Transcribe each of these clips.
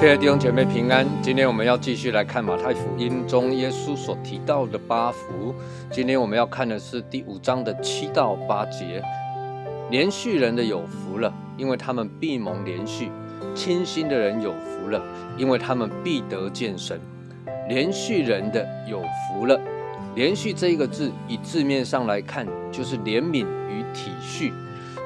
亲爱的弟兄姐妹平安，今天我们要继续来看马太福音中耶稣所提到的八福。今天我们要看的是第五章的七到八节。连续人的有福了，因为他们必蒙连续；清心的人有福了，因为他们必得见神。连续人的有福了，连续这一个字，以字面上来看，就是怜悯与体恤，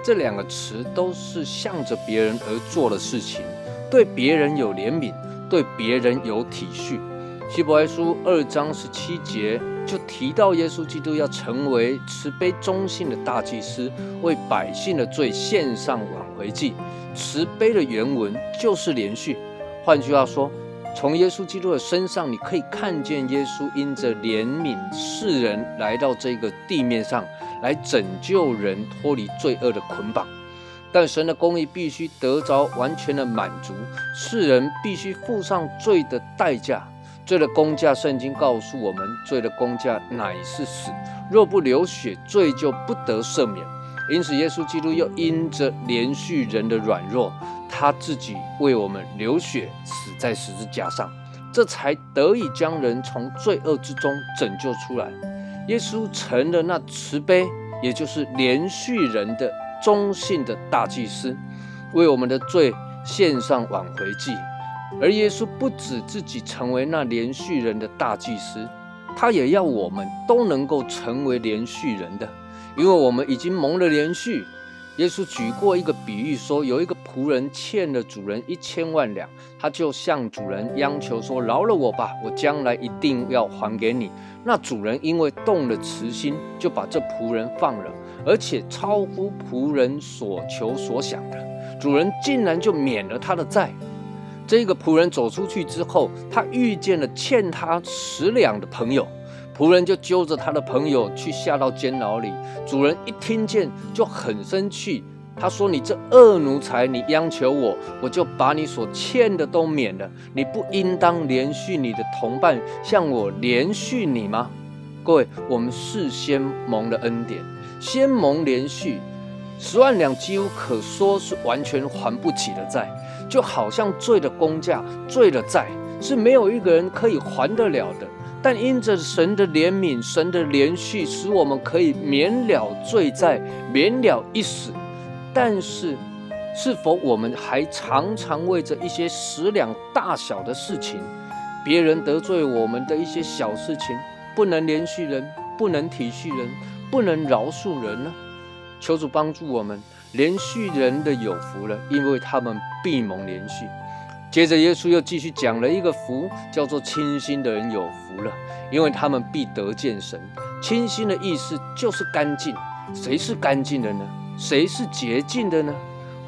这两个词都是向着别人而做的事情。对别人有怜悯，对别人有体恤。希伯来书二章十七节就提到，耶稣基督要成为慈悲忠信的大祭司，为百姓的罪献上挽回祭。慈悲的原文就是连续。换句话说，从耶稣基督的身上，你可以看见耶稣因着怜悯世人，来到这个地面上来拯救人，脱离罪恶的捆绑。但神的公义必须得着完全的满足，世人必须付上罪的代价。罪的公价，圣经告诉我们，罪的公价乃是死。若不流血，罪就不得赦免。因此，耶稣基督又因着连续人的软弱，他自己为我们流血，死在十字架上，这才得以将人从罪恶之中拯救出来。耶稣成了那慈悲，也就是连续人的。忠信的大祭司为我们的罪献上挽回祭，而耶稣不止自己成为那连续人的大祭司，他也要我们都能够成为连续人的，因为我们已经蒙了连续。耶稣举过一个比喻，说有一个仆人欠了主人一千万两，他就向主人央求说：“饶了我吧，我将来一定要还给你。”那主人因为动了慈心，就把这仆人放了，而且超乎仆人所求所想的，主人竟然就免了他的债。这个仆人走出去之后，他遇见了欠他十两的朋友。仆人就揪着他的朋友去下到监牢里。主人一听见就很生气，他说：“你这恶奴才，你央求我，我就把你所欠的都免了。你不应当连续你的同伴，向我连续你吗？”各位，我们事先蒙了恩典，先蒙连续十万两，几乎可说是完全还不起的债，就好像罪的公价、罪的债，是没有一个人可以还得了的。但因着神的怜悯，神的连续，使我们可以免了罪债，免了一死。但是，是否我们还常常为着一些十两大小的事情，别人得罪我们的一些小事情，不能连续人，不能体恤人，不能饶恕人呢？求主帮助我们，连续人的有福了，因为他们必蒙连续。接着，耶稣又继续讲了一个福，叫做清心的人有福了，因为他们必得见神。清心的意思就是干净。谁是干净的呢？谁是洁净的呢？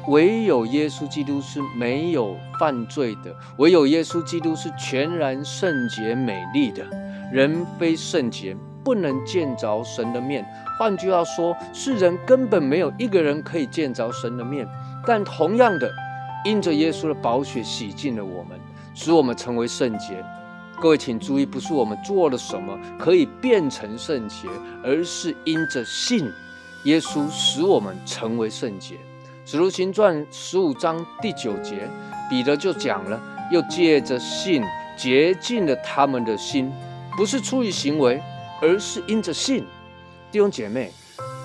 唯有耶稣基督是没有犯罪的，唯有耶稣基督是全然圣洁美丽的。人非圣洁，不能见着神的面。换句话说，世人根本没有一个人可以见着神的面。但同样的。因着耶稣的宝血洗净了我们，使我们成为圣洁。各位请注意，不是我们做了什么可以变成圣洁，而是因着信耶稣使我们成为圣洁。使徒行传十五章第九节，彼得就讲了，又借着信洁净了他们的心，不是出于行为，而是因着信。弟兄姐妹，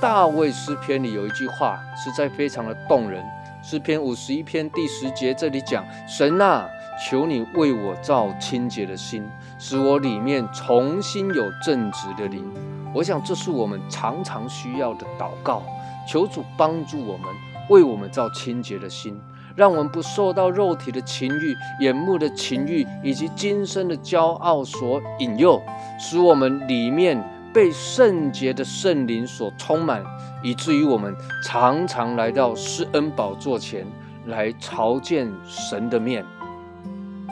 大卫诗篇里有一句话，实在非常的动人。诗篇五十一篇第十节，这里讲：神啊，求你为我造清洁的心，使我里面重新有正直的灵。我想这是我们常常需要的祷告，求主帮助我们，为我们造清洁的心，让我们不受到肉体的情欲、眼目的情欲以及今生的骄傲所引诱，使我们里面被圣洁的圣灵所充满。以至于我们常常来到施恩宝座前来朝见神的面。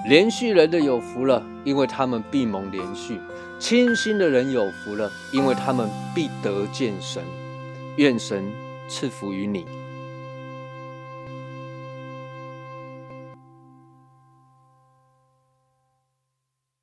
连续人的有福了，因为他们必蒙连续；清心的人有福了，因为他们必得见神。愿神赐福于你。